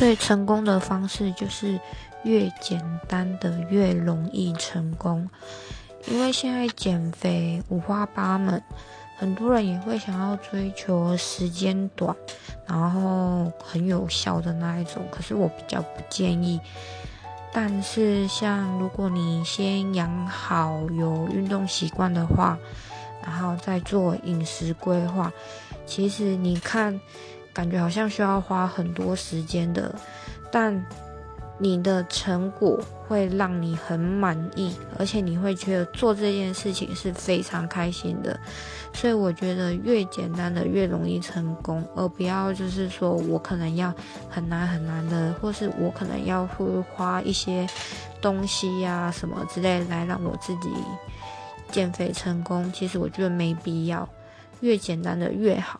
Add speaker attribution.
Speaker 1: 最成功的方式就是越简单的越容易成功，因为现在减肥五花八门，很多人也会想要追求时间短，然后很有效的那一种。可是我比较不建议。但是像如果你先养好有运动习惯的话，然后再做饮食规划，其实你看。感觉好像需要花很多时间的，但你的成果会让你很满意，而且你会觉得做这件事情是非常开心的。所以我觉得越简单的越容易成功，而不要就是说我可能要很难很难的，或是我可能要会花一些东西呀什么之类来让我自己减肥成功。其实我觉得没必要，越简单的越好。